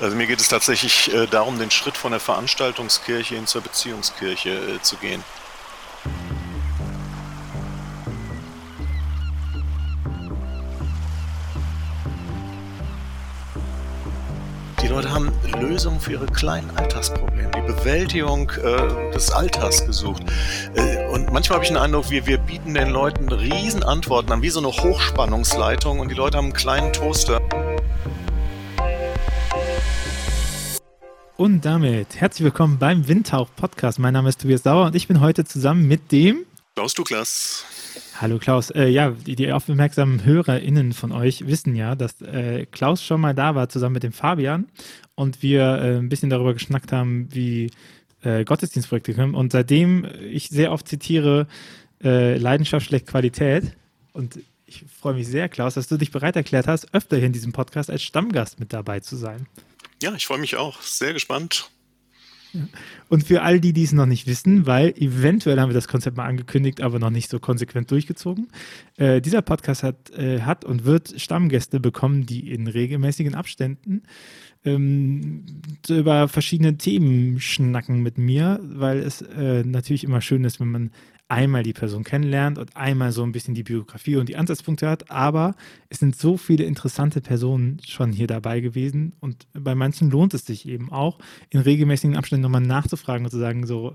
Also mir geht es tatsächlich äh, darum, den Schritt von der Veranstaltungskirche hin zur Beziehungskirche äh, zu gehen. Die Leute haben Lösungen für ihre kleinen Alltagsprobleme, die Bewältigung äh, des Alltags gesucht. Äh, und manchmal habe ich den Eindruck, wir, wir bieten den Leuten riesen Antworten an, wie so eine Hochspannungsleitung und die Leute haben einen kleinen Toaster. Und damit herzlich willkommen beim Windtauch Podcast. Mein Name ist Tobias Sauer und ich bin heute zusammen mit dem Klaus Douglas. Hallo Klaus. Äh, ja, die, die, aufmerksamen HörerInnen von euch wissen ja, dass äh, Klaus schon mal da war, zusammen mit dem Fabian und wir äh, ein bisschen darüber geschnackt haben, wie äh, Gottesdienstprojekte kommen. Und seitdem ich sehr oft zitiere, äh, Leidenschaft schlägt Qualität. Und ich freue mich sehr, Klaus, dass du dich bereit erklärt hast, öfter hier in diesem Podcast als Stammgast mit dabei zu sein. Ja, ich freue mich auch. Sehr gespannt. Und für all die, die es noch nicht wissen, weil eventuell haben wir das Konzept mal angekündigt, aber noch nicht so konsequent durchgezogen. Äh, dieser Podcast hat, äh, hat und wird Stammgäste bekommen, die in regelmäßigen Abständen ähm, über verschiedene Themen schnacken mit mir, weil es äh, natürlich immer schön ist, wenn man einmal die Person kennenlernt und einmal so ein bisschen die Biografie und die Ansatzpunkte hat. Aber es sind so viele interessante Personen schon hier dabei gewesen und bei manchen lohnt es sich eben auch, in regelmäßigen Abständen nochmal nachzufragen und zu sagen, so,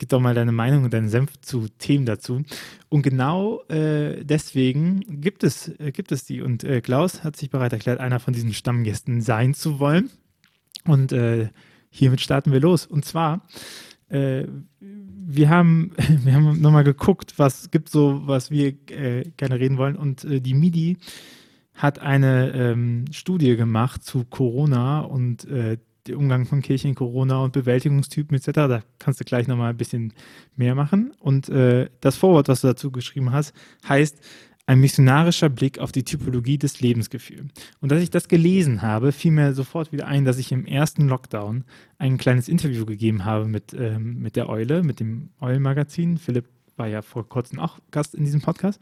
gib doch mal deine Meinung und deinen Senf zu Themen dazu. Und genau äh, deswegen gibt es, äh, gibt es die. Und äh, Klaus hat sich bereit erklärt, einer von diesen Stammgästen sein zu wollen. Und äh, hiermit starten wir los. Und zwar äh, wir haben, wir haben nochmal geguckt, was gibt so, was wir äh, gerne reden wollen. Und äh, die MIDI hat eine ähm, Studie gemacht zu Corona und äh, der Umgang von Kirche in Corona und Bewältigungstypen etc. Da kannst du gleich nochmal ein bisschen mehr machen. Und äh, das Vorwort, was du dazu geschrieben hast, heißt ein missionarischer Blick auf die Typologie des Lebensgefühls. Und als ich das gelesen habe, fiel mir sofort wieder ein, dass ich im ersten Lockdown ein kleines Interview gegeben habe mit, ähm, mit der Eule, mit dem Eulen-Magazin. Philipp war ja vor kurzem auch Gast in diesem Podcast.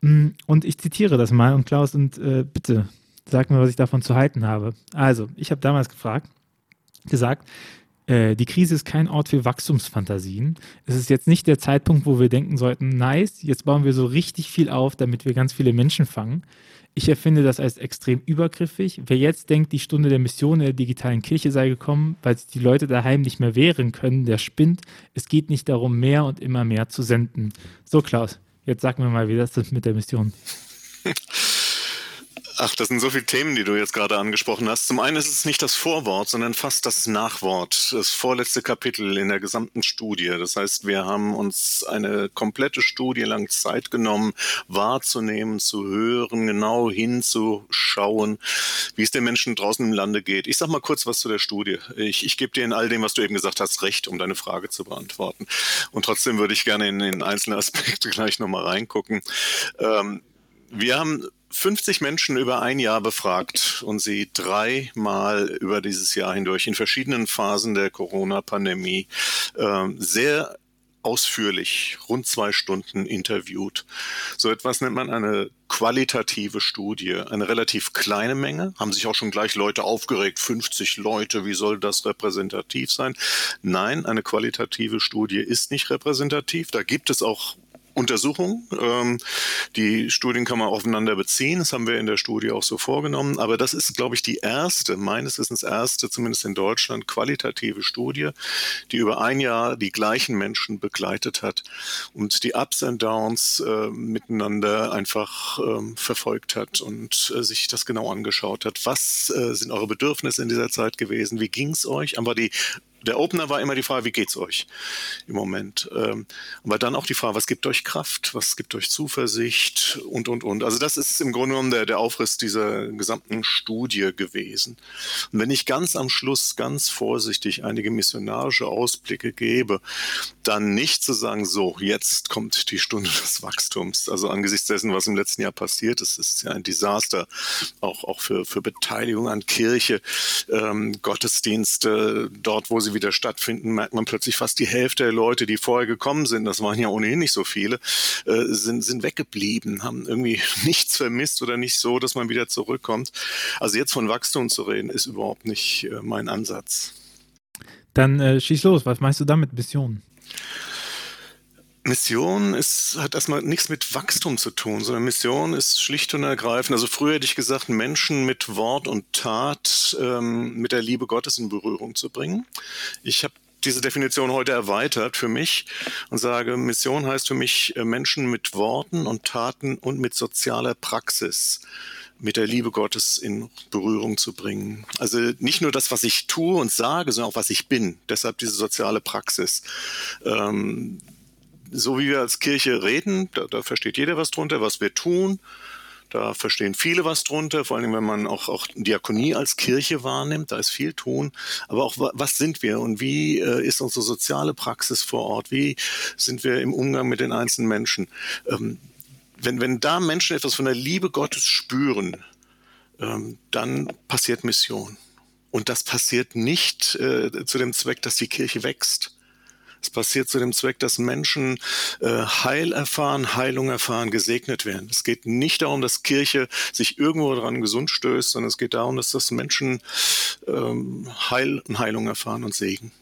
Mm, und ich zitiere das mal und Klaus, und äh, bitte sag mir, was ich davon zu halten habe. Also, ich habe damals gefragt, gesagt, die Krise ist kein Ort für Wachstumsfantasien. Es ist jetzt nicht der Zeitpunkt, wo wir denken sollten, nice, jetzt bauen wir so richtig viel auf, damit wir ganz viele Menschen fangen. Ich erfinde das als extrem übergriffig. Wer jetzt denkt, die Stunde der Mission in der digitalen Kirche sei gekommen, weil sich die Leute daheim nicht mehr wehren können, der spinnt. Es geht nicht darum, mehr und immer mehr zu senden. So, Klaus, jetzt sag mir mal, wie das ist mit der Mission. Ach, das sind so viele Themen, die du jetzt gerade angesprochen hast. Zum einen ist es nicht das Vorwort, sondern fast das Nachwort, das vorletzte Kapitel in der gesamten Studie. Das heißt, wir haben uns eine komplette Studie lang Zeit genommen, wahrzunehmen, zu hören, genau hinzuschauen, wie es den Menschen draußen im Lande geht. Ich sag mal kurz was zu der Studie. Ich, ich gebe dir in all dem, was du eben gesagt hast, recht, um deine Frage zu beantworten. Und trotzdem würde ich gerne in den einzelnen Aspekte gleich nochmal reingucken. Ähm, wir haben 50 Menschen über ein Jahr befragt und sie dreimal über dieses Jahr hindurch in verschiedenen Phasen der Corona-Pandemie äh, sehr ausführlich, rund zwei Stunden interviewt. So etwas nennt man eine qualitative Studie. Eine relativ kleine Menge, haben sich auch schon gleich Leute aufgeregt, 50 Leute, wie soll das repräsentativ sein? Nein, eine qualitative Studie ist nicht repräsentativ. Da gibt es auch Untersuchung. Ähm, die Studien kann man aufeinander beziehen. Das haben wir in der Studie auch so vorgenommen. Aber das ist, glaube ich, die erste, meines Wissens erste, zumindest in Deutschland, qualitative Studie, die über ein Jahr die gleichen Menschen begleitet hat und die Ups und Downs äh, miteinander einfach ähm, verfolgt hat und äh, sich das genau angeschaut hat. Was äh, sind eure Bedürfnisse in dieser Zeit gewesen? Wie ging es euch? Aber die der Opener war immer die Frage, wie geht's euch im Moment? Ähm, aber dann auch die Frage, was gibt euch Kraft, was gibt euch Zuversicht und, und, und. Also das ist im Grunde genommen der, der Aufriss dieser gesamten Studie gewesen. Und wenn ich ganz am Schluss ganz vorsichtig einige missionarische Ausblicke gebe, dann nicht zu sagen, so, jetzt kommt die Stunde des Wachstums. Also angesichts dessen, was im letzten Jahr passiert ist, ist ja ein Desaster, auch, auch für, für Beteiligung an Kirche, ähm, Gottesdienste, dort, wo sie sie wieder stattfinden, merkt man plötzlich fast die Hälfte der Leute, die vorher gekommen sind, das waren ja ohnehin nicht so viele, äh, sind, sind weggeblieben, haben irgendwie nichts vermisst oder nicht so, dass man wieder zurückkommt. Also jetzt von Wachstum zu reden, ist überhaupt nicht äh, mein Ansatz. Dann äh, schieß los, was meinst du damit Mission? Mission ist, hat erstmal nichts mit Wachstum zu tun, sondern Mission ist schlicht und ergreifend. Also früher hätte ich gesagt, Menschen mit Wort und Tat ähm, mit der Liebe Gottes in Berührung zu bringen. Ich habe diese Definition heute erweitert für mich und sage, Mission heißt für mich, äh, Menschen mit Worten und Taten und mit sozialer Praxis mit der Liebe Gottes in Berührung zu bringen. Also nicht nur das, was ich tue und sage, sondern auch was ich bin. Deshalb diese soziale Praxis. Ähm, so wie wir als Kirche reden, da, da versteht jeder was drunter, was wir tun. Da verstehen viele was drunter, vor allem wenn man auch, auch Diakonie als Kirche wahrnimmt, da ist viel tun. Aber auch, was sind wir und wie äh, ist unsere soziale Praxis vor Ort? Wie sind wir im Umgang mit den einzelnen Menschen? Ähm, wenn, wenn da Menschen etwas von der Liebe Gottes spüren, ähm, dann passiert Mission. Und das passiert nicht äh, zu dem Zweck, dass die Kirche wächst es passiert zu dem Zweck, dass Menschen äh, Heil erfahren, Heilung erfahren, gesegnet werden. Es geht nicht darum, dass Kirche sich irgendwo daran gesund stößt, sondern es geht darum, dass das Menschen ähm, Heil und Heilung erfahren und Segen.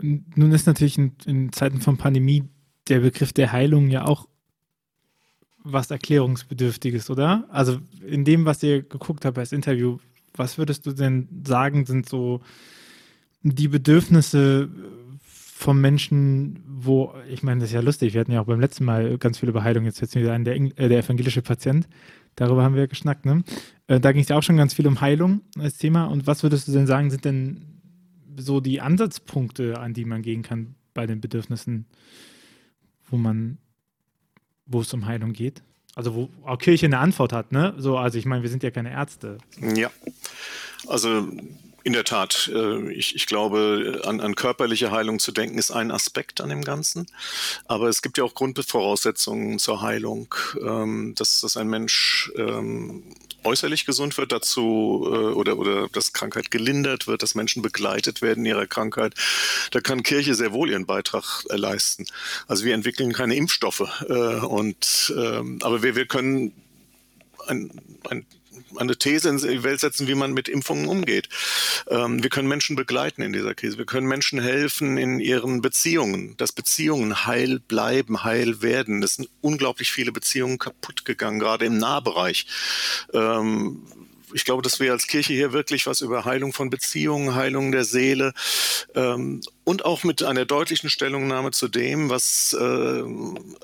Nun ist natürlich in, in Zeiten von Pandemie der Begriff der Heilung ja auch was Erklärungsbedürftiges, oder? Also in dem, was ihr geguckt habt als Interview, was würdest du denn sagen, sind so die Bedürfnisse vom Menschen, wo, ich meine, das ist ja lustig, wir hatten ja auch beim letzten Mal ganz viel über Heilung, jetzt jetzt wieder ein, der, äh, der evangelische Patient, darüber haben wir geschnackt, ne? Äh, da ging es ja auch schon ganz viel um Heilung als Thema und was würdest du denn sagen, sind denn so die Ansatzpunkte, an die man gehen kann bei den Bedürfnissen, wo man, wo es um Heilung geht? Also wo auch Kirche eine Antwort hat, ne? So, also ich meine, wir sind ja keine Ärzte. Ja. Also in der Tat, äh, ich, ich glaube, an, an körperliche Heilung zu denken ist ein Aspekt an dem Ganzen. Aber es gibt ja auch Grundvoraussetzungen zur Heilung, ähm, dass, dass ein Mensch ähm, äußerlich gesund wird dazu äh, oder, oder dass Krankheit gelindert wird, dass Menschen begleitet werden in ihrer Krankheit. Da kann Kirche sehr wohl ihren Beitrag äh, leisten. Also wir entwickeln keine Impfstoffe und ähm, aber wir, wir können ein, ein eine These in die Welt setzen, wie man mit Impfungen umgeht. Ähm, wir können Menschen begleiten in dieser Krise. Wir können Menschen helfen in ihren Beziehungen, dass Beziehungen heil bleiben, heil werden. Es sind unglaublich viele Beziehungen kaputt gegangen, gerade im Nahbereich. Ähm, ich glaube, dass wir als Kirche hier wirklich was über Heilung von Beziehungen, Heilung der Seele ähm, und auch mit einer deutlichen Stellungnahme zu dem, was äh,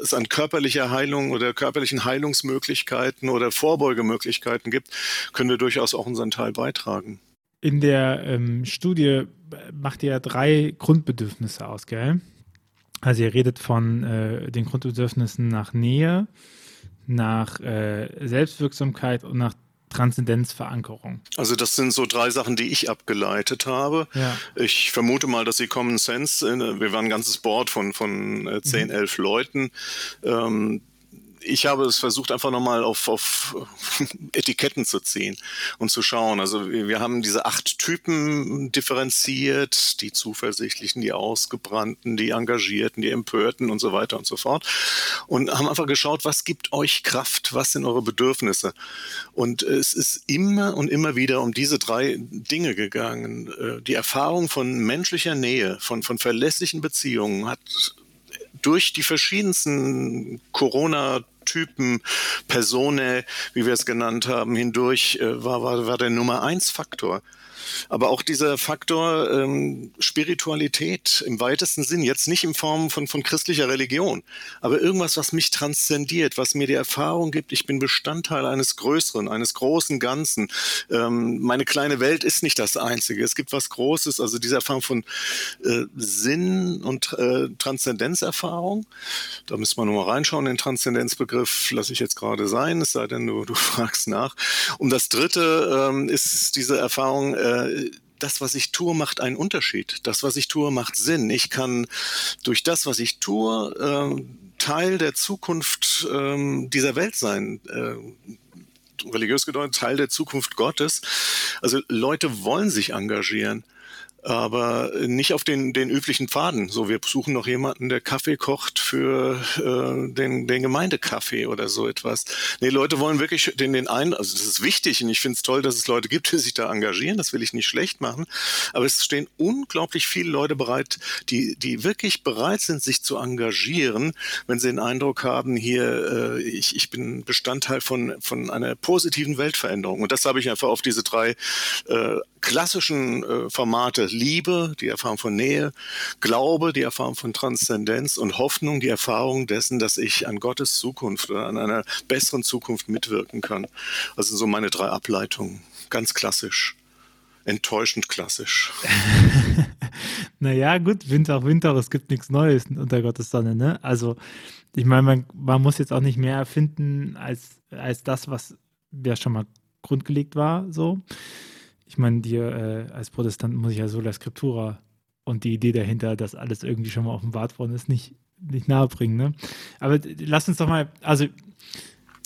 es an körperlicher Heilung oder körperlichen Heilungsmöglichkeiten oder Vorbeugemöglichkeiten gibt, können wir durchaus auch unseren Teil beitragen. In der ähm, Studie macht ihr drei Grundbedürfnisse aus, gell? Also ihr redet von äh, den Grundbedürfnissen nach Nähe, nach äh, Selbstwirksamkeit und nach Transzendenzverankerung. Also das sind so drei Sachen, die ich abgeleitet habe. Ja. Ich vermute mal, dass sie Common Sense, äh, wir waren ein ganzes Board von, von 10, äh, 11 mhm. Leuten, ähm, ich habe es versucht, einfach nochmal auf, auf Etiketten zu ziehen und zu schauen. Also wir haben diese acht Typen differenziert, die Zuversichtlichen, die Ausgebrannten, die Engagierten, die Empörten und so weiter und so fort. Und haben einfach geschaut, was gibt euch Kraft, was sind eure Bedürfnisse. Und es ist immer und immer wieder um diese drei Dinge gegangen. Äh, die Erfahrung von menschlicher Nähe, von, von verlässlichen Beziehungen hat durch die verschiedensten Corona Typen, Personen, wie wir es genannt haben, hindurch äh, war, war, war der Nummer eins Faktor. Aber auch dieser Faktor ähm, Spiritualität im weitesten Sinn, jetzt nicht in Form von, von christlicher Religion, aber irgendwas, was mich transzendiert, was mir die Erfahrung gibt, ich bin Bestandteil eines Größeren, eines großen Ganzen. Ähm, meine kleine Welt ist nicht das Einzige. Es gibt was Großes, also diese Erfahrung von äh, Sinn und äh, Transzendenzerfahrung. Da müssen wir nur mal reinschauen, den Transzendenzbegriff lasse ich jetzt gerade sein, es sei denn, du, du fragst nach. Und das Dritte ähm, ist diese Erfahrung, äh, das, was ich tue, macht einen Unterschied. Das, was ich tue, macht Sinn. Ich kann durch das, was ich tue, äh, Teil der Zukunft äh, dieser Welt sein. Äh, religiös gedeutet, Teil der Zukunft Gottes. Also Leute wollen sich engagieren aber nicht auf den, den üblichen Pfaden. So, wir suchen noch jemanden, der Kaffee kocht für äh, den, den Gemeindekaffee oder so etwas. Nee, Leute wollen wirklich den, den einen, also das ist wichtig und ich finde es toll, dass es Leute gibt, die sich da engagieren, das will ich nicht schlecht machen, aber es stehen unglaublich viele Leute bereit, die, die wirklich bereit sind, sich zu engagieren, wenn sie den Eindruck haben, hier, äh, ich, ich bin Bestandteil von, von einer positiven Weltveränderung. Und das habe ich einfach auf diese drei äh, klassischen äh, Formate Liebe, die Erfahrung von Nähe, Glaube, die Erfahrung von Transzendenz und Hoffnung, die Erfahrung dessen, dass ich an Gottes Zukunft oder an einer besseren Zukunft mitwirken kann. Also so meine drei Ableitungen. Ganz klassisch. Enttäuschend klassisch. naja, gut, Winter auch Winter, es gibt nichts Neues unter Gottes Sonne, ne? Also, ich meine, man, man muss jetzt auch nicht mehr erfinden als, als das, was ja schon mal grundgelegt war, so ich meine, dir äh, als Protestant muss ich ja Sola Scriptura und die Idee dahinter, dass alles irgendwie schon mal offenbart worden ist, nicht, nicht nahebringen. Ne? Aber lass uns doch mal, also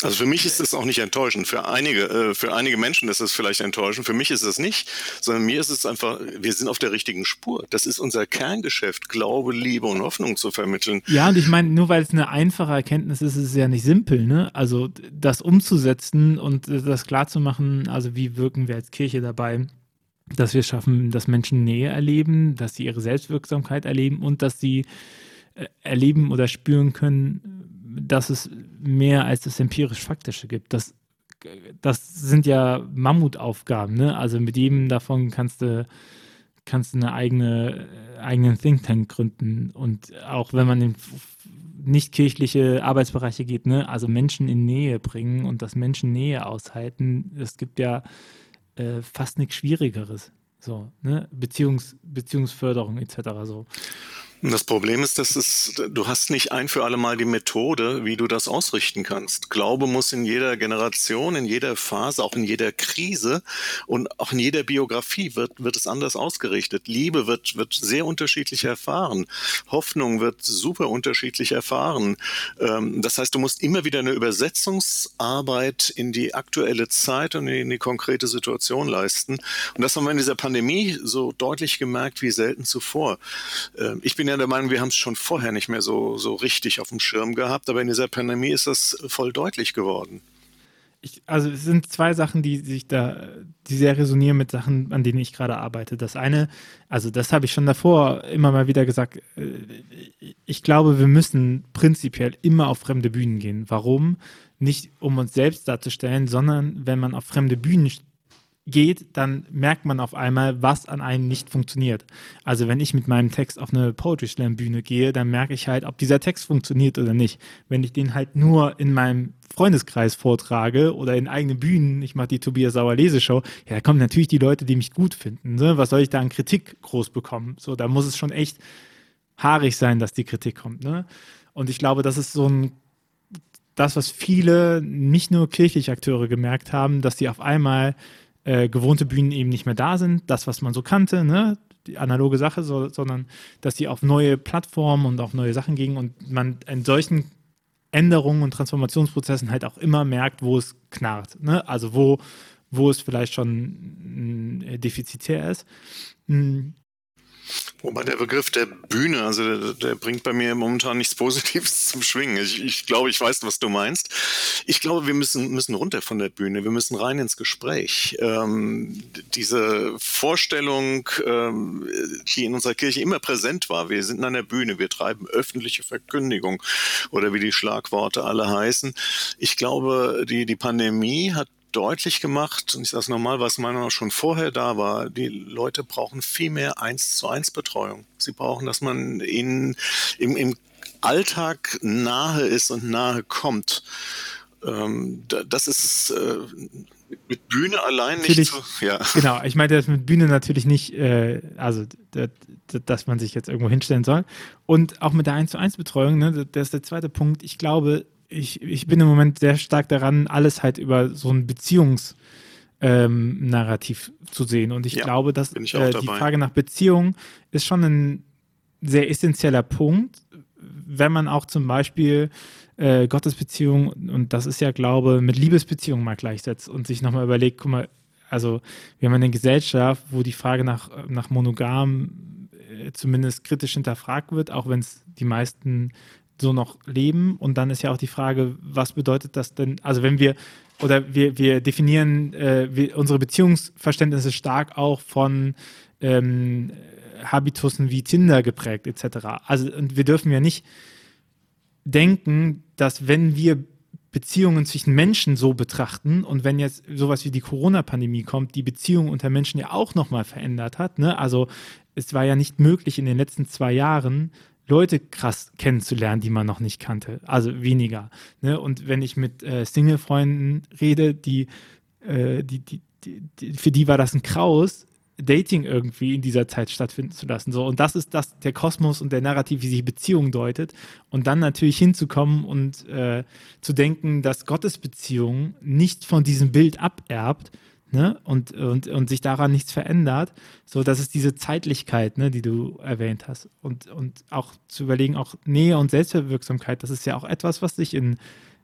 also für mich ist es auch nicht enttäuschend. Für einige, äh, für einige Menschen ist es vielleicht enttäuschend. Für mich ist es nicht, sondern mir ist es einfach, wir sind auf der richtigen Spur. Das ist unser Kerngeschäft, Glaube, Liebe und Hoffnung zu vermitteln. Ja, und ich meine, nur weil es eine einfache Erkenntnis ist, ist es ja nicht simpel, ne? Also das umzusetzen und das klarzumachen, also wie wirken wir als Kirche dabei, dass wir schaffen, dass Menschen Nähe erleben, dass sie ihre Selbstwirksamkeit erleben und dass sie äh, erleben oder spüren können, dass es mehr als das empirisch-faktische gibt. Das, das sind ja Mammutaufgaben, ne? Also mit jedem davon kannst du, kannst du eine eigene, eigenen Think Tank gründen. Und auch wenn man in nicht kirchliche Arbeitsbereiche geht, ne? Also Menschen in Nähe bringen und das Menschen Nähe aushalten, es gibt ja äh, fast nichts Schwierigeres. So, ne? Beziehungs, Beziehungsförderung etc. so. Das Problem ist, dass es, du hast nicht ein für alle Mal die Methode, wie du das ausrichten kannst. Glaube muss in jeder Generation, in jeder Phase, auch in jeder Krise und auch in jeder Biografie wird, wird es anders ausgerichtet. Liebe wird, wird sehr unterschiedlich erfahren. Hoffnung wird super unterschiedlich erfahren. Ähm, das heißt, du musst immer wieder eine Übersetzungsarbeit in die aktuelle Zeit und in die konkrete Situation leisten. Und das haben wir in dieser Pandemie so deutlich gemerkt wie selten zuvor. Ähm, ich bin ja der Meinung, wir haben es schon vorher nicht mehr so, so richtig auf dem Schirm gehabt, aber in dieser Pandemie ist das voll deutlich geworden. Ich, also es sind zwei Sachen, die sich da, die sehr resonieren mit Sachen, an denen ich gerade arbeite. Das eine, also das habe ich schon davor immer mal wieder gesagt, äh, ich glaube, wir müssen prinzipiell immer auf fremde Bühnen gehen. Warum? Nicht um uns selbst darzustellen, sondern wenn man auf fremde Bühnen geht, dann merkt man auf einmal, was an einem nicht funktioniert. Also wenn ich mit meinem Text auf eine Poetry Slam Bühne gehe, dann merke ich halt, ob dieser Text funktioniert oder nicht. Wenn ich den halt nur in meinem Freundeskreis vortrage oder in eigenen Bühnen, ich mache die Tobias Sauer Leseshow, ja, da kommen natürlich die Leute, die mich gut finden. Ne? Was soll ich da an Kritik groß bekommen? So, da muss es schon echt haarig sein, dass die Kritik kommt. Ne? Und ich glaube, das ist so ein das, was viele, nicht nur kirchliche Akteure gemerkt haben, dass die auf einmal äh, gewohnte Bühnen eben nicht mehr da sind, das, was man so kannte, ne? die analoge Sache, so, sondern dass die auf neue Plattformen und auf neue Sachen gingen und man in solchen Änderungen und Transformationsprozessen halt auch immer merkt, wo es knarrt. Ne? Also wo, wo es vielleicht schon äh, defizitär ist. Wobei der Begriff der Bühne, also der, der, bringt bei mir momentan nichts Positives zum Schwingen. Ich, ich, glaube, ich weiß, was du meinst. Ich glaube, wir müssen, müssen runter von der Bühne. Wir müssen rein ins Gespräch. Ähm, diese Vorstellung, ähm, die in unserer Kirche immer präsent war, wir sind an der Bühne, wir treiben öffentliche Verkündigung oder wie die Schlagworte alle heißen. Ich glaube, die, die Pandemie hat deutlich gemacht, und ich sage es nochmal, was meiner Meinung nach schon vorher da war, die Leute brauchen viel mehr eins zu eins Betreuung. Sie brauchen, dass man ihnen im, im Alltag nahe ist und nahe kommt. Ähm, das ist äh, mit Bühne allein natürlich, nicht so, ja. Genau, ich meine das mit Bühne natürlich nicht, äh, also dass man sich jetzt irgendwo hinstellen soll. Und auch mit der 1 zu 1 Betreuung, ne, das ist der zweite Punkt. Ich glaube, ich, ich bin im Moment sehr stark daran, alles halt über so ein Beziehungs- ähm, Narrativ zu sehen. Und ich ja, glaube, dass äh, die Frage nach Beziehung ist schon ein sehr essentieller Punkt, wenn man auch zum Beispiel äh, Gottesbeziehung, und das ist ja Glaube, mit Liebesbeziehung mal gleichsetzt und sich nochmal überlegt, guck mal, also wir haben eine Gesellschaft, wo die Frage nach, nach Monogam äh, zumindest kritisch hinterfragt wird, auch wenn es die meisten so noch leben. Und dann ist ja auch die Frage, was bedeutet das denn? Also wenn wir oder wir, wir definieren äh, wir, unsere Beziehungsverständnisse stark auch von ähm, Habitussen wie Tinder geprägt etc. Also und wir dürfen ja nicht denken, dass wenn wir Beziehungen zwischen Menschen so betrachten und wenn jetzt sowas wie die Corona-Pandemie kommt, die Beziehung unter Menschen ja auch nochmal verändert hat. Ne? Also es war ja nicht möglich in den letzten zwei Jahren, Leute krass kennenzulernen, die man noch nicht kannte. Also weniger. Ne? Und wenn ich mit äh, Single-Freunden rede, die, äh, die, die, die, für die war das ein Kraus, Dating irgendwie in dieser Zeit stattfinden zu lassen. So, und das ist das, der Kosmos und der Narrativ, wie sich Beziehung deutet. Und dann natürlich hinzukommen und äh, zu denken, dass Gottes Beziehung nicht von diesem Bild aberbt, ne? Und, und, und sich daran nichts verändert. So, das ist diese Zeitlichkeit, ne, die du erwähnt hast. Und, und auch zu überlegen, auch Nähe und Selbstwirksamkeit, das ist ja auch etwas, was sich in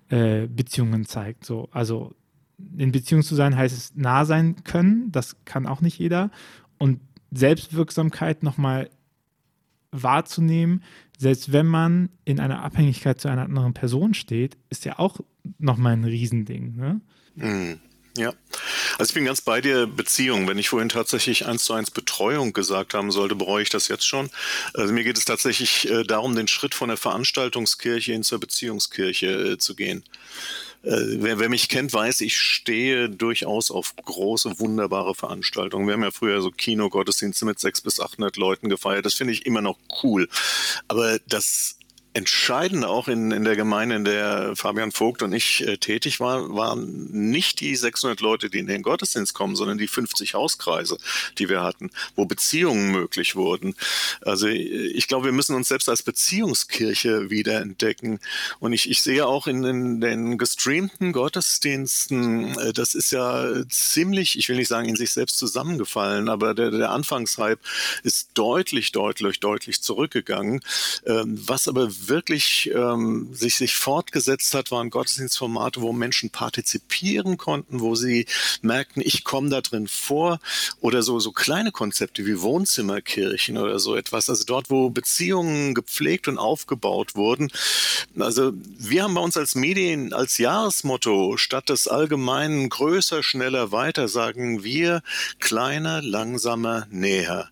äh, Beziehungen zeigt. So, also in Beziehung zu sein heißt es nah sein können, das kann auch nicht jeder. Und Selbstwirksamkeit nochmal wahrzunehmen, selbst wenn man in einer Abhängigkeit zu einer anderen Person steht, ist ja auch nochmal ein Riesending. Ne? Mhm. Ja, also ich bin ganz bei dir, Beziehung. Wenn ich vorhin tatsächlich eins zu eins Betreuung gesagt haben sollte, bereue ich das jetzt schon. Also mir geht es tatsächlich äh, darum, den Schritt von der Veranstaltungskirche hin zur Beziehungskirche äh, zu gehen. Äh, wer, wer, mich kennt, weiß, ich stehe durchaus auf große, wunderbare Veranstaltungen. Wir haben ja früher so Kinogottesdienste mit sechs bis 800 Leuten gefeiert. Das finde ich immer noch cool. Aber das Entscheidende auch in, in der Gemeinde, in der Fabian Vogt und ich äh, tätig waren, waren nicht die 600 Leute, die in den Gottesdienst kommen, sondern die 50 Hauskreise, die wir hatten, wo Beziehungen möglich wurden. Also ich glaube, wir müssen uns selbst als Beziehungskirche wiederentdecken. Und ich, ich sehe auch in, in den gestreamten Gottesdiensten, äh, das ist ja ziemlich, ich will nicht sagen in sich selbst zusammengefallen, aber der, der Anfangshype ist deutlich, deutlich, deutlich zurückgegangen. Ähm, was aber wirklich ähm, sich, sich fortgesetzt hat, waren Gottesdienstformate, wo Menschen partizipieren konnten, wo sie merkten, ich komme da drin vor oder so, so kleine Konzepte wie Wohnzimmerkirchen oder so etwas. Also dort, wo Beziehungen gepflegt und aufgebaut wurden. Also wir haben bei uns als Medien als Jahresmotto statt des allgemeinen größer, schneller, weiter sagen wir kleiner, langsamer, näher.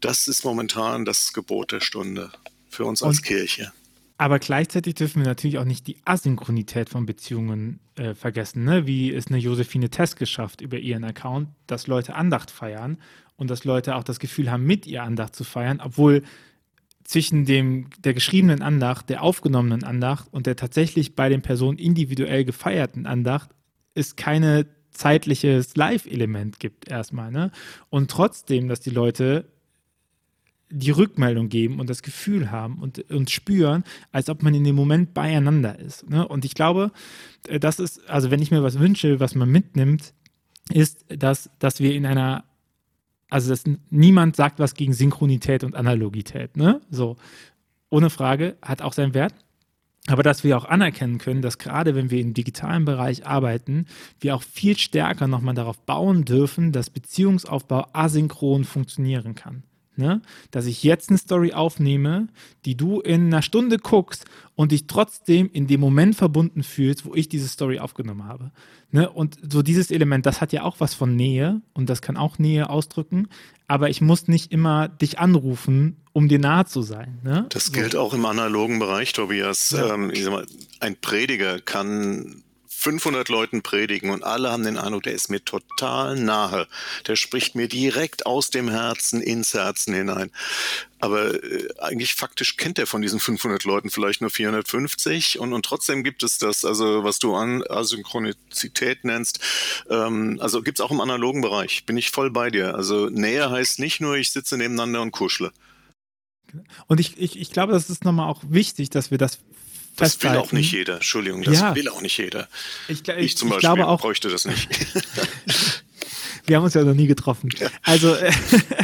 Das ist momentan das Gebot der Stunde für uns als und, Kirche. Aber gleichzeitig dürfen wir natürlich auch nicht die Asynchronität von Beziehungen äh, vergessen, ne? wie es eine Josephine Test geschafft über ihren Account, dass Leute Andacht feiern und dass Leute auch das Gefühl haben, mit ihr Andacht zu feiern, obwohl zwischen dem, der geschriebenen Andacht, der aufgenommenen Andacht und der tatsächlich bei den Personen individuell gefeierten Andacht es keine zeitliches Live-Element gibt erstmal. Ne? Und trotzdem, dass die Leute die Rückmeldung geben und das Gefühl haben und, und spüren, als ob man in dem Moment beieinander ist. Ne? Und ich glaube, äh, das ist, also wenn ich mir was wünsche, was man mitnimmt, ist, dass, dass wir in einer, also dass niemand sagt was gegen Synchronität und Analogität. Ne? So, ohne Frage, hat auch seinen Wert. Aber dass wir auch anerkennen können, dass gerade wenn wir im digitalen Bereich arbeiten, wir auch viel stärker nochmal darauf bauen dürfen, dass Beziehungsaufbau asynchron funktionieren kann. Ne? Dass ich jetzt eine Story aufnehme, die du in einer Stunde guckst und dich trotzdem in dem Moment verbunden fühlst, wo ich diese Story aufgenommen habe. Ne? Und so dieses Element, das hat ja auch was von Nähe und das kann auch Nähe ausdrücken, aber ich muss nicht immer dich anrufen, um dir nahe zu sein. Ne? Das gilt so. auch im analogen Bereich, Tobias. Ja. Ähm, mal, ein Prediger kann 500 Leuten predigen und alle haben den Eindruck, der ist mir total nahe. Der spricht mir direkt aus dem Herzen ins Herzen hinein. Aber äh, eigentlich faktisch kennt er von diesen 500 Leuten vielleicht nur 450 und, und trotzdem gibt es das, also was du an Asynchronizität nennst, ähm, also gibt es auch im analogen Bereich, bin ich voll bei dir. Also Nähe heißt nicht nur, ich sitze nebeneinander und kuschle. Und ich, ich, ich glaube, das ist nochmal auch wichtig, dass wir das das will auch nicht jeder. Entschuldigung, das ja. will auch nicht jeder. Ich, ich, ich zum ich Beispiel auch, bräuchte das nicht. Wir haben uns ja noch nie getroffen. Ja. Also, äh,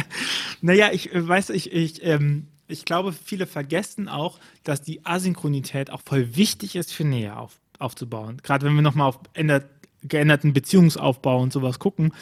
naja, ich äh, weiß, ich, ich, ähm, ich glaube, viele vergessen auch, dass die Asynchronität auch voll wichtig ist für Nähe auf, aufzubauen. Gerade wenn wir nochmal auf ändert, geänderten Beziehungsaufbau und sowas gucken,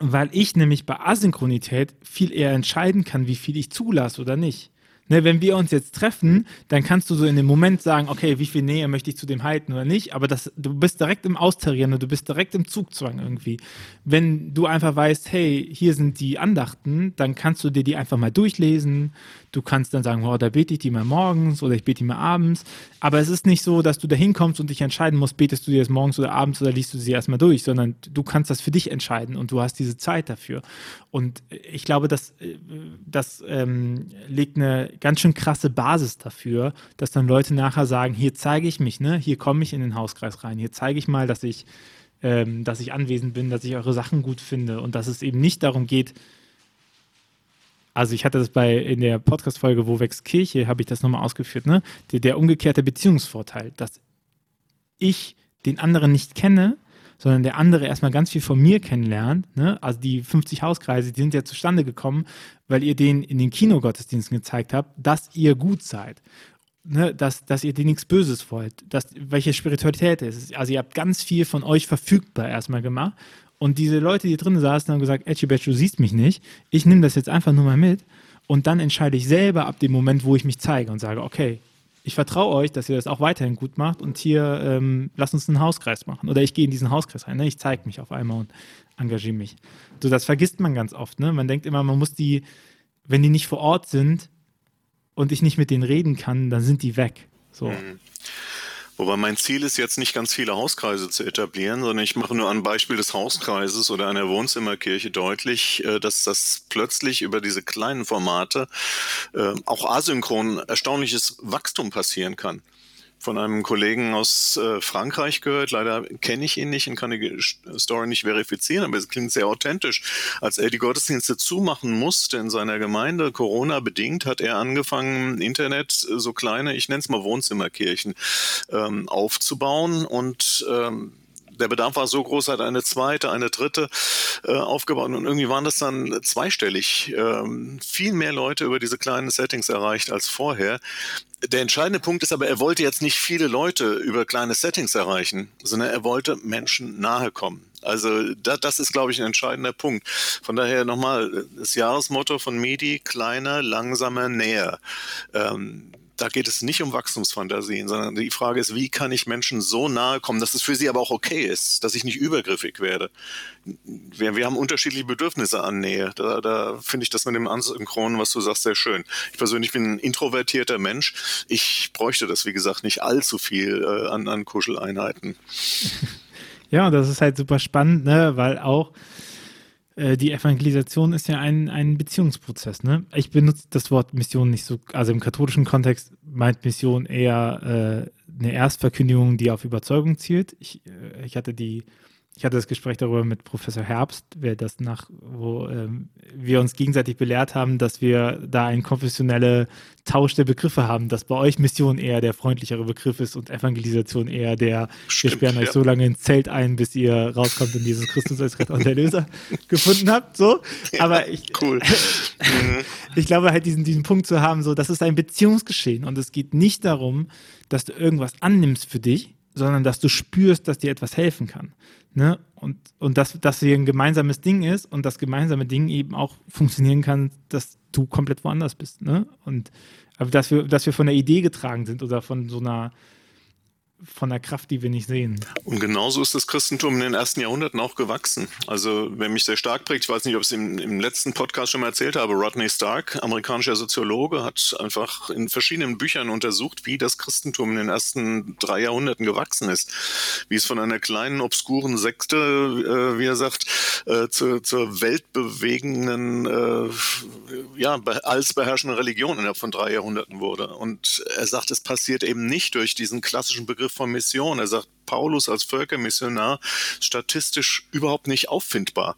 weil ich nämlich bei Asynchronität viel eher entscheiden kann, wie viel ich zulasse oder nicht. Ne, wenn wir uns jetzt treffen, dann kannst du so in dem Moment sagen, okay, wie viel Nähe möchte ich zu dem halten oder nicht, aber das, du bist direkt im Austarieren und du bist direkt im Zugzwang irgendwie. Wenn du einfach weißt, hey, hier sind die Andachten, dann kannst du dir die einfach mal durchlesen, Du kannst dann sagen, oh, da bete ich die mal morgens oder ich bete die mal abends. Aber es ist nicht so, dass du da hinkommst und dich entscheiden musst, betest du dir das morgens oder abends oder liest du sie erstmal durch, sondern du kannst das für dich entscheiden und du hast diese Zeit dafür. Und ich glaube, das, das ähm, legt eine ganz schön krasse Basis dafür, dass dann Leute nachher sagen, hier zeige ich mich, ne? hier komme ich in den Hauskreis rein, hier zeige ich mal, dass ich, ähm, dass ich anwesend bin, dass ich eure Sachen gut finde und dass es eben nicht darum geht, also ich hatte das bei in der Podcast-Folge Wo wächst Kirche, habe ich das nochmal ausgeführt, ne? Der, der, umgekehrte Beziehungsvorteil, dass ich den anderen nicht kenne, sondern der andere erstmal ganz viel von mir kennenlernt. Ne? Also die 50 Hauskreise, die sind ja zustande gekommen, weil ihr denen in den Kinogottesdiensten gezeigt habt, dass ihr gut seid. Ne, dass, dass ihr dir nichts Böses wollt, dass, welche Spiritualität es ist. Also ihr habt ganz viel von euch verfügbar erstmal gemacht und diese Leute, die drin saßen, haben gesagt, Etchibetch, du siehst mich nicht. Ich nehme das jetzt einfach nur mal mit. Und dann entscheide ich selber ab dem Moment, wo ich mich zeige und sage, okay, ich vertraue euch, dass ihr das auch weiterhin gut macht und hier ähm, lasst uns einen Hauskreis machen. Oder ich gehe in diesen Hauskreis rein. Ne? Ich zeige mich auf einmal und engagiere mich. So, das vergisst man ganz oft. Ne? Man denkt immer, man muss die, wenn die nicht vor Ort sind und ich nicht mit denen reden kann, dann sind die weg. So. Mhm. Wobei mein Ziel ist jetzt nicht ganz viele Hauskreise zu etablieren, sondern ich mache nur ein Beispiel des Hauskreises oder einer Wohnzimmerkirche deutlich, äh, dass das plötzlich über diese kleinen Formate äh, auch asynchron erstaunliches Wachstum passieren kann von einem Kollegen aus äh, Frankreich gehört. Leider kenne ich ihn nicht und kann die Story nicht verifizieren, aber es klingt sehr authentisch. Als er die Gottesdienste zumachen musste in seiner Gemeinde, Corona bedingt, hat er angefangen, Internet äh, so kleine, ich nenne es mal Wohnzimmerkirchen, ähm, aufzubauen und ähm, der Bedarf war so groß, hat eine zweite, eine dritte äh, aufgebaut und irgendwie waren das dann zweistellig. Ähm, viel mehr Leute über diese kleinen Settings erreicht als vorher. Der entscheidende Punkt ist aber, er wollte jetzt nicht viele Leute über kleine Settings erreichen, sondern er wollte Menschen nahe kommen. Also da, das ist, glaube ich, ein entscheidender Punkt. Von daher nochmal das Jahresmotto von Medi, kleiner, langsamer, näher. Ähm, da geht es nicht um Wachstumsfantasien, sondern die Frage ist, wie kann ich Menschen so nahe kommen, dass es für sie aber auch okay ist, dass ich nicht übergriffig werde. Wir, wir haben unterschiedliche Bedürfnisse an Nähe. Da, da finde ich das mit dem Asynchronen, was du sagst, sehr schön. Ich persönlich bin ein introvertierter Mensch. Ich bräuchte das, wie gesagt, nicht allzu viel äh, an, an Kuscheleinheiten. Ja, das ist halt super spannend, ne? weil auch äh, die Evangelisation ist ja ein, ein Beziehungsprozess. Ne? Ich benutze das Wort Mission nicht so, also im katholischen Kontext meint Mission eher äh, eine Erstverkündigung, die auf Überzeugung zielt. Ich, äh, ich hatte die ich hatte das Gespräch darüber mit Professor Herbst, wer das nach, wo ähm, wir uns gegenseitig belehrt haben, dass wir da einen konfessionelle Tausch der Begriffe haben, dass bei euch Mission eher der freundlichere Begriff ist und Evangelisation eher der, Stimmt, wir sperren ja. euch so lange ins Zelt ein, bis ihr rauskommt und Jesus Christus als Retter und Erlöser gefunden habt, so. Aber ich, cool. ich glaube halt diesen, diesen Punkt zu haben, so, das ist ein Beziehungsgeschehen und es geht nicht darum, dass du irgendwas annimmst für dich, sondern dass du spürst, dass dir etwas helfen kann. Ne? Und, und dass das hier ein gemeinsames Ding ist und das gemeinsame Ding eben auch funktionieren kann, dass du komplett woanders bist. Ne? Und aber dass wir, dass wir von der Idee getragen sind oder von so einer von der Kraft, die wir nicht sehen. Und genauso ist das Christentum in den ersten Jahrhunderten auch gewachsen. Also wer mich sehr stark prägt, ich weiß nicht, ob ich es im, im letzten Podcast schon mal erzählt habe, Rodney Stark, amerikanischer Soziologe, hat einfach in verschiedenen Büchern untersucht, wie das Christentum in den ersten drei Jahrhunderten gewachsen ist. Wie es von einer kleinen, obskuren Sekte, äh, wie er sagt, äh, zu, zur weltbewegenden, äh, ja, als beherrschende Religion innerhalb von drei Jahrhunderten wurde. Und er sagt, es passiert eben nicht durch diesen klassischen Begriff von Mission. Er sagt, Paulus als Völkermissionar statistisch überhaupt nicht auffindbar.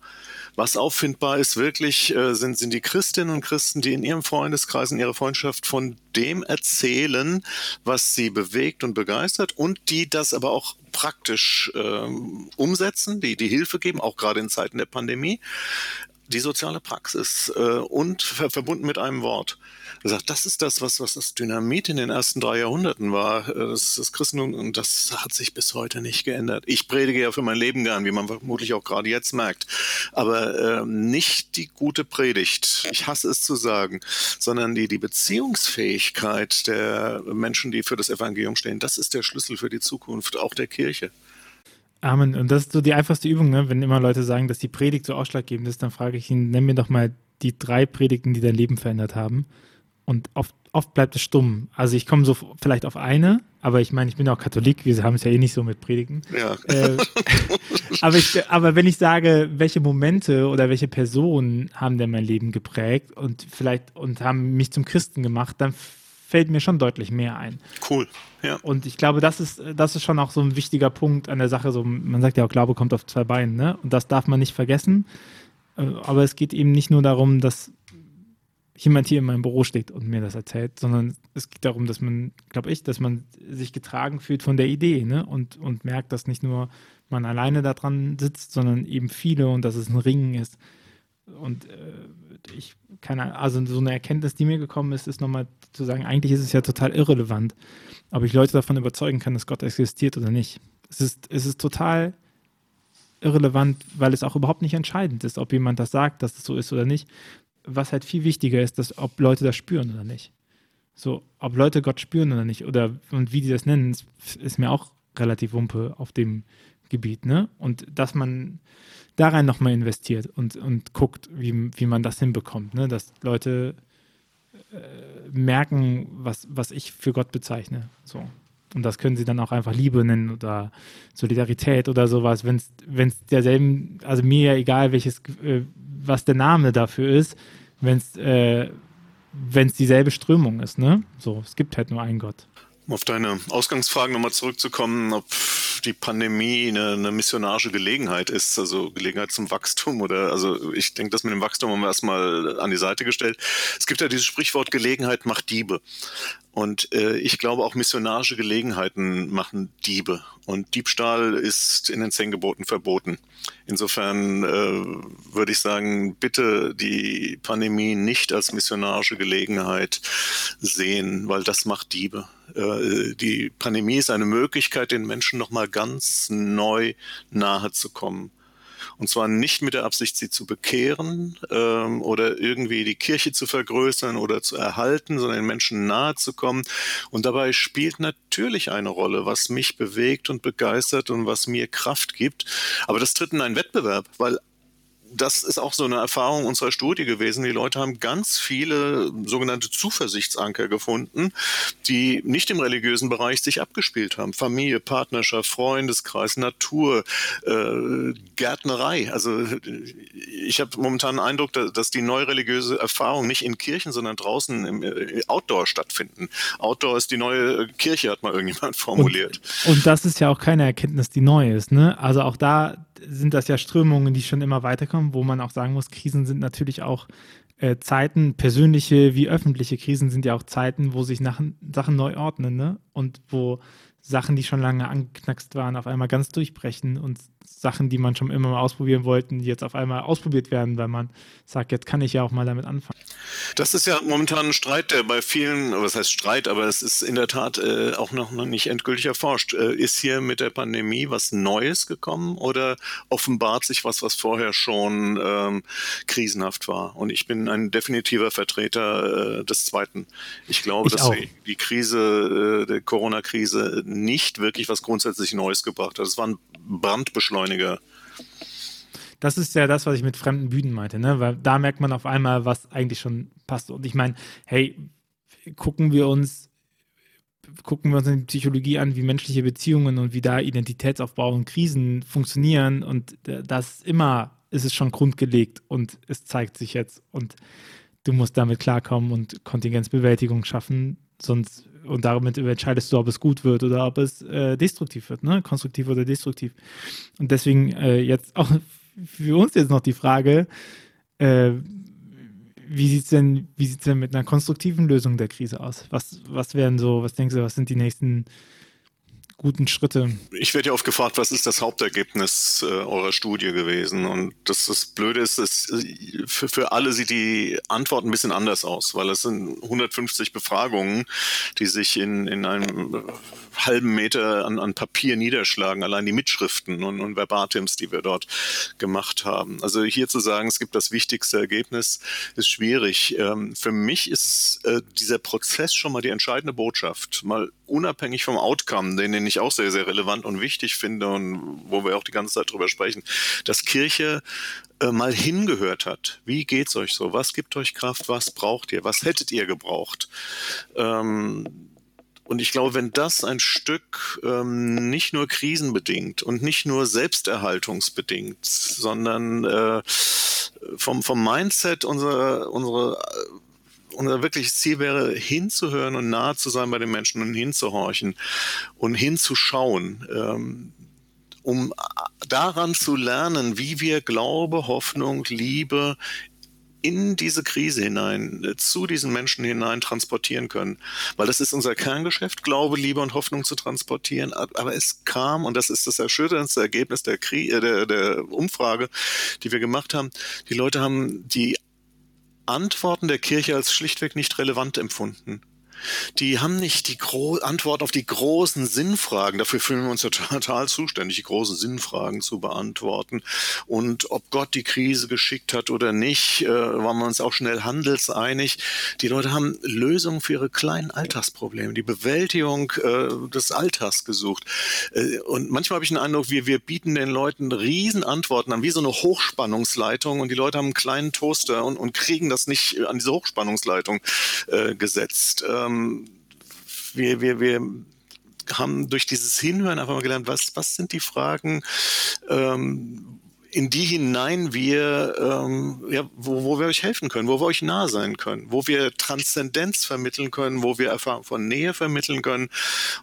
Was auffindbar ist wirklich, äh, sind, sind die Christinnen und Christen, die in ihrem Freundeskreis, in ihrer Freundschaft von dem erzählen, was sie bewegt und begeistert und die das aber auch praktisch äh, umsetzen, die die Hilfe geben, auch gerade in Zeiten der Pandemie die soziale Praxis äh, und ver verbunden mit einem Wort. Er sagt, das ist das, was, was das Dynamit in den ersten drei Jahrhunderten war, äh, das, das Christentum, und das hat sich bis heute nicht geändert. Ich predige ja für mein Leben gern, wie man vermutlich auch gerade jetzt merkt, aber äh, nicht die gute Predigt, ich hasse es zu sagen, sondern die, die Beziehungsfähigkeit der Menschen, die für das Evangelium stehen, das ist der Schlüssel für die Zukunft, auch der Kirche. Amen. Und das ist so die einfachste Übung, ne? wenn immer Leute sagen, dass die Predigt so ausschlaggebend ist, dann frage ich ihn, nenn mir doch mal die drei Predigten, die dein Leben verändert haben. Und oft, oft bleibt es stumm. Also ich komme so vielleicht auf eine, aber ich meine, ich bin auch Katholik, wir haben es ja eh nicht so mit Predigen. Ja. Äh, aber, ich, aber wenn ich sage, welche Momente oder welche Personen haben denn mein Leben geprägt und vielleicht und haben mich zum Christen gemacht, dann fällt mir schon deutlich mehr ein. Cool, ja. Und ich glaube, das ist, das ist schon auch so ein wichtiger Punkt an der Sache. So, man sagt ja auch, Glaube kommt auf zwei Beinen, ne? Und das darf man nicht vergessen. Äh, aber es geht eben nicht nur darum, dass jemand hier in meinem Büro steht und mir das erzählt, sondern es geht darum, dass man, glaube ich, dass man sich getragen fühlt von der Idee, ne? Und, und merkt, dass nicht nur man alleine da dran sitzt, sondern eben viele und dass es ein Ring ist. Und äh, ich keine also so eine Erkenntnis, die mir gekommen ist, ist nochmal zu sagen, eigentlich ist es ja total irrelevant, ob ich Leute davon überzeugen kann, dass Gott existiert oder nicht. Es ist, es ist total irrelevant, weil es auch überhaupt nicht entscheidend ist, ob jemand das sagt, dass es so ist oder nicht. Was halt viel wichtiger ist, dass ob Leute das spüren oder nicht. So, ob Leute Gott spüren oder nicht, oder und wie die das nennen, ist, mir auch relativ wumpe auf dem Gebiet, ne? Und dass man da rein nochmal investiert und, und guckt, wie, wie man das hinbekommt, ne? dass Leute äh, merken, was, was ich für Gott bezeichne. So. Und das können sie dann auch einfach Liebe nennen oder Solidarität oder sowas, wenn es derselben, also mir ja egal, welches, äh, was der Name dafür ist, wenn es äh, dieselbe Strömung ist, ne? So, es gibt halt nur einen Gott. Um auf deine Ausgangsfragen nochmal zurückzukommen, ob die Pandemie eine, eine missionarische Gelegenheit ist, also Gelegenheit zum Wachstum oder, also ich denke, das mit dem Wachstum haben wir erstmal an die Seite gestellt. Es gibt ja dieses Sprichwort, Gelegenheit macht Diebe. Und äh, ich glaube, auch missionarische Gelegenheiten machen Diebe. Und Diebstahl ist in den Zehn Geboten verboten. Insofern äh, würde ich sagen, bitte die Pandemie nicht als missionarische Gelegenheit sehen, weil das macht Diebe. Äh, die Pandemie ist eine Möglichkeit, den Menschen nochmal ganz neu nahe zu kommen. Und zwar nicht mit der Absicht, sie zu bekehren ähm, oder irgendwie die Kirche zu vergrößern oder zu erhalten, sondern den Menschen nahe zu kommen. Und dabei spielt natürlich eine Rolle, was mich bewegt und begeistert und was mir Kraft gibt. Aber das tritt in einen Wettbewerb, weil das ist auch so eine Erfahrung unserer Studie gewesen. Die Leute haben ganz viele sogenannte Zuversichtsanker gefunden, die nicht im religiösen Bereich sich abgespielt haben. Familie, Partnerschaft, Freundeskreis, Natur, äh, Gärtnerei. Also ich habe momentan den Eindruck, dass die neue religiöse Erfahrung nicht in Kirchen, sondern draußen im äh, Outdoor stattfinden. Outdoor ist die neue Kirche, hat mal irgendjemand formuliert. Und, und das ist ja auch keine Erkenntnis, die neu ist. Ne? Also auch da sind das ja Strömungen, die schon immer weiterkommen, wo man auch sagen muss, Krisen sind natürlich auch äh, Zeiten, persönliche wie öffentliche Krisen sind ja auch Zeiten, wo sich nach, Sachen neu ordnen, ne? Und wo Sachen, die schon lange angeknackst waren, auf einmal ganz durchbrechen und Sachen, die man schon immer mal ausprobieren wollten, die jetzt auf einmal ausprobiert werden, weil man sagt, jetzt kann ich ja auch mal damit anfangen. Das ist ja momentan ein Streit, der bei vielen, was heißt Streit, aber es ist in der Tat äh, auch noch, noch nicht endgültig erforscht. Äh, ist hier mit der Pandemie was Neues gekommen oder offenbart sich was, was vorher schon ähm, krisenhaft war? Und ich bin ein definitiver Vertreter äh, des Zweiten. Ich glaube, ich dass die, die Krise, äh, der Corona-Krise nicht wirklich was grundsätzlich Neues gebracht hat. Es war ein Brandbeschleuniger. Das ist ja das, was ich mit fremden Bühnen meinte, ne? Weil da merkt man auf einmal, was eigentlich schon passt. Und ich meine, hey, gucken wir uns, gucken wir uns in die Psychologie an, wie menschliche Beziehungen und wie da Identitätsaufbau und Krisen funktionieren. Und das immer ist es schon grundgelegt und es zeigt sich jetzt. Und du musst damit klarkommen und Kontingenzbewältigung schaffen, sonst und damit entscheidest du, ob es gut wird oder ob es äh, destruktiv wird, ne? konstruktiv oder destruktiv. Und deswegen äh, jetzt auch für uns jetzt noch die Frage, äh, wie sieht es denn, denn mit einer konstruktiven Lösung der Krise aus? Was, was wären so, was denkst du, was sind die nächsten guten Schritte. Ich werde ja oft gefragt, was ist das Hauptergebnis äh, eurer Studie gewesen? Und das, das Blöde ist, dass äh, für, für alle sieht die Antwort ein bisschen anders aus, weil es sind 150 Befragungen, die sich in, in einem halben Meter an, an Papier niederschlagen, allein die Mitschriften und, und Verbatims, die wir dort gemacht haben. Also hier zu sagen, es gibt das wichtigste Ergebnis, ist schwierig. Ähm, für mich ist äh, dieser Prozess schon mal die entscheidende Botschaft, mal unabhängig vom Outcome, den, den ich auch sehr, sehr relevant und wichtig finde und wo wir auch die ganze Zeit drüber sprechen, dass Kirche äh, mal hingehört hat. Wie geht's euch so? Was gibt euch Kraft? Was braucht ihr? Was hättet ihr gebraucht? Ähm, und ich glaube, wenn das ein Stück ähm, nicht nur krisenbedingt und nicht nur selbsterhaltungsbedingt, sondern äh, vom, vom Mindset unserer, unserer unser wirkliches Ziel wäre, hinzuhören und nahe zu sein bei den Menschen und hinzuhorchen und hinzuschauen, ähm, um daran zu lernen, wie wir Glaube, Hoffnung, Liebe in diese Krise hinein, äh, zu diesen Menschen hinein transportieren können. Weil das ist unser Kerngeschäft, Glaube, Liebe und Hoffnung zu transportieren. Aber es kam, und das ist das erschütterndste Ergebnis der, Krie äh, der, der Umfrage, die wir gemacht haben, die Leute haben die Antworten der Kirche als schlichtweg nicht relevant empfunden die haben nicht die Gro Antworten auf die großen Sinnfragen. Dafür fühlen wir uns ja total zuständig, die großen Sinnfragen zu beantworten. Und ob Gott die Krise geschickt hat oder nicht, äh, waren wir uns auch schnell handelseinig. Die Leute haben Lösungen für ihre kleinen Alltagsprobleme, die Bewältigung äh, des Alltags gesucht. Äh, und manchmal habe ich den Eindruck, wir, wir bieten den Leuten Riesenantworten an, wie so eine Hochspannungsleitung. Und die Leute haben einen kleinen Toaster und, und kriegen das nicht an diese Hochspannungsleitung äh, gesetzt. Ähm, ähm, wir, wir, wir haben durch dieses Hinhören einfach mal gelernt, was, was sind die Fragen, ähm, in die hinein wir, ähm, ja, wo, wo wir euch helfen können, wo wir euch nah sein können, wo wir Transzendenz vermitteln können, wo wir Erfahrung von Nähe vermitteln können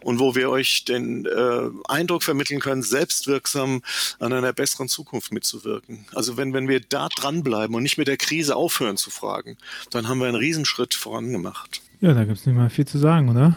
und wo wir euch den äh, Eindruck vermitteln können, selbstwirksam an einer besseren Zukunft mitzuwirken. Also wenn, wenn wir da dranbleiben und nicht mit der Krise aufhören zu fragen, dann haben wir einen Riesenschritt vorangemacht. Ja, da gibt es nicht mal viel zu sagen, oder?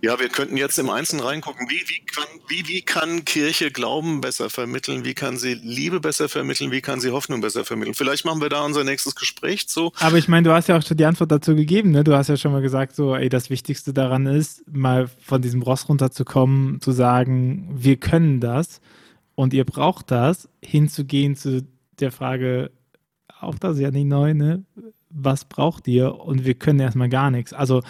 Ja, wir könnten jetzt im Einzelnen reingucken. Wie, wie, kann, wie, wie kann Kirche Glauben besser vermitteln? Wie kann sie Liebe besser vermitteln? Wie kann sie Hoffnung besser vermitteln? Vielleicht machen wir da unser nächstes Gespräch zu. Aber ich meine, du hast ja auch schon die Antwort dazu gegeben. Ne? Du hast ja schon mal gesagt, so, ey, das Wichtigste daran ist, mal von diesem Ross runterzukommen, zu sagen, wir können das und ihr braucht das, hinzugehen zu der Frage, auch das ist ja nicht neu, ne? Was braucht ihr? Und wir können erstmal gar nichts. Also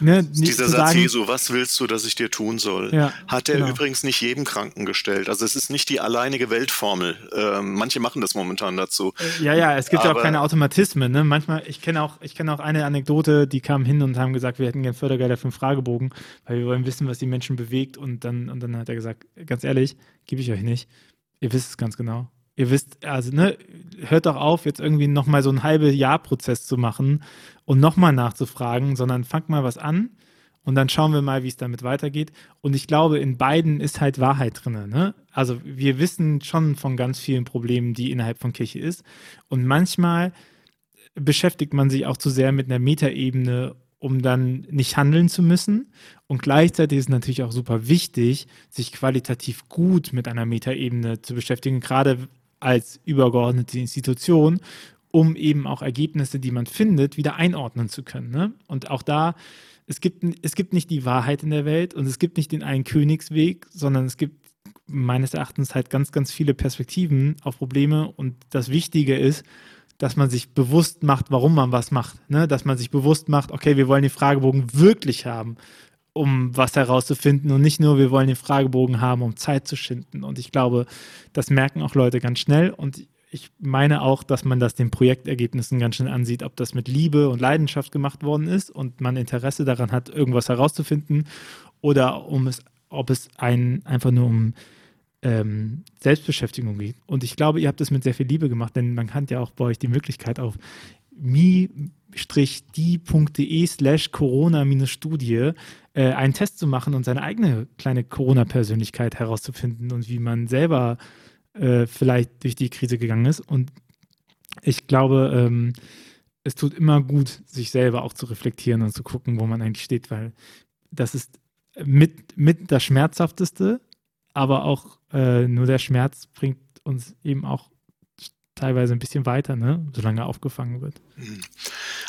Ne, Dieser Satz sagen, Jesu, was willst du, dass ich dir tun soll, ja, hat er genau. übrigens nicht jedem Kranken gestellt. Also es ist nicht die alleinige Weltformel. Ähm, manche machen das momentan dazu. Ja, ja, es gibt Aber, ja auch keine Automatismen. Ne? Manchmal, ich kenne auch, ich kenne auch eine Anekdote, die kam hin und haben gesagt, wir hätten gerne Fördergelder für einen Fragebogen, weil wir wollen wissen, was die Menschen bewegt. Und dann, und dann hat er gesagt, ganz ehrlich, gebe ich euch nicht. Ihr wisst es ganz genau ihr wisst, also ne, hört doch auf, jetzt irgendwie nochmal so einen halben Jahr-Prozess zu machen und nochmal nachzufragen, sondern fangt mal was an und dann schauen wir mal, wie es damit weitergeht. Und ich glaube, in beiden ist halt Wahrheit drin. Ne? Also wir wissen schon von ganz vielen Problemen, die innerhalb von Kirche ist. Und manchmal beschäftigt man sich auch zu sehr mit einer Metaebene um dann nicht handeln zu müssen. Und gleichzeitig ist es natürlich auch super wichtig, sich qualitativ gut mit einer Metaebene zu beschäftigen, gerade als übergeordnete Institution, um eben auch Ergebnisse, die man findet, wieder einordnen zu können. Ne? Und auch da, es gibt, es gibt nicht die Wahrheit in der Welt und es gibt nicht den einen Königsweg, sondern es gibt meines Erachtens halt ganz, ganz viele Perspektiven auf Probleme. Und das Wichtige ist, dass man sich bewusst macht, warum man was macht. Ne? Dass man sich bewusst macht, okay, wir wollen den Fragebogen wirklich haben um was herauszufinden und nicht nur, wir wollen den Fragebogen haben, um Zeit zu schinden. Und ich glaube, das merken auch Leute ganz schnell. Und ich meine auch, dass man das den Projektergebnissen ganz schnell ansieht, ob das mit Liebe und Leidenschaft gemacht worden ist und man Interesse daran hat, irgendwas herauszufinden oder um es, ob es einen einfach nur um ähm, Selbstbeschäftigung geht. Und ich glaube, ihr habt das mit sehr viel Liebe gemacht, denn man hat ja auch bei euch die Möglichkeit auf mi die.de slash Corona-Studie äh, einen Test zu machen und seine eigene kleine Corona-Persönlichkeit herauszufinden und wie man selber äh, vielleicht durch die Krise gegangen ist. Und ich glaube, ähm, es tut immer gut, sich selber auch zu reflektieren und zu gucken, wo man eigentlich steht, weil das ist mit, mit das Schmerzhafteste, aber auch äh, nur der Schmerz bringt uns eben auch teilweise ein bisschen weiter, ne? solange er aufgefangen wird. Hm.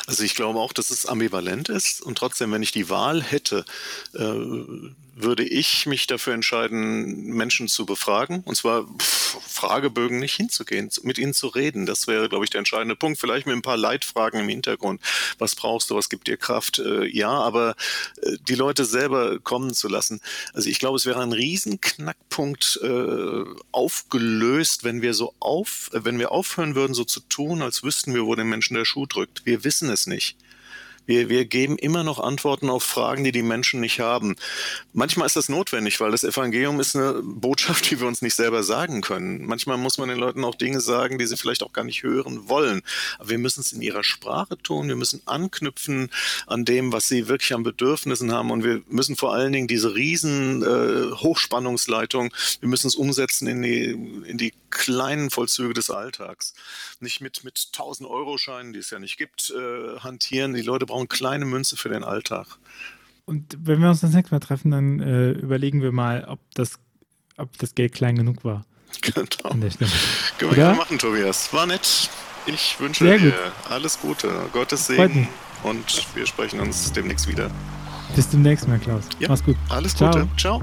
Also ich glaube auch, dass es ambivalent ist und trotzdem, wenn ich die Wahl hätte, äh, würde ich mich dafür entscheiden, Menschen zu befragen und zwar pff, Fragebögen nicht hinzugehen, mit ihnen zu reden. Das wäre, glaube ich, der entscheidende Punkt. Vielleicht mit ein paar Leitfragen im Hintergrund. Was brauchst du? Was gibt dir Kraft? Äh, ja, aber äh, die Leute selber kommen zu lassen. Also ich glaube, es wäre ein Riesenknackpunkt äh, aufgelöst, wenn wir so auf, wenn wir aufhören würden, so zu tun, als wüssten wir, wo den Menschen der Schuh drückt. Wir wissen es nicht. Wir, wir geben immer noch Antworten auf Fragen, die die Menschen nicht haben. Manchmal ist das notwendig, weil das Evangelium ist eine Botschaft, die wir uns nicht selber sagen können. Manchmal muss man den Leuten auch Dinge sagen, die sie vielleicht auch gar nicht hören wollen. Aber wir müssen es in ihrer Sprache tun. Wir müssen anknüpfen an dem, was sie wirklich an Bedürfnissen haben. Und wir müssen vor allen Dingen diese riesen äh, Hochspannungsleitung, wir müssen es umsetzen in die, in die kleinen Vollzüge des Alltags. Nicht mit, mit 1000-Euro-Scheinen, die es ja nicht gibt, äh, hantieren. Die Leute brauchen kleine Münze für den Alltag. Und wenn wir uns das nächste Mal treffen, dann äh, überlegen wir mal, ob das, ob das Geld klein genug war. Genau. Können wir machen, Tobias. War nett. Ich wünsche Sehr dir gut. alles Gute, Gottes Segen und wir sprechen uns demnächst wieder. Bis zum nächsten Mal, Klaus. Ja, Mach's gut. Alles Gute. Ciao.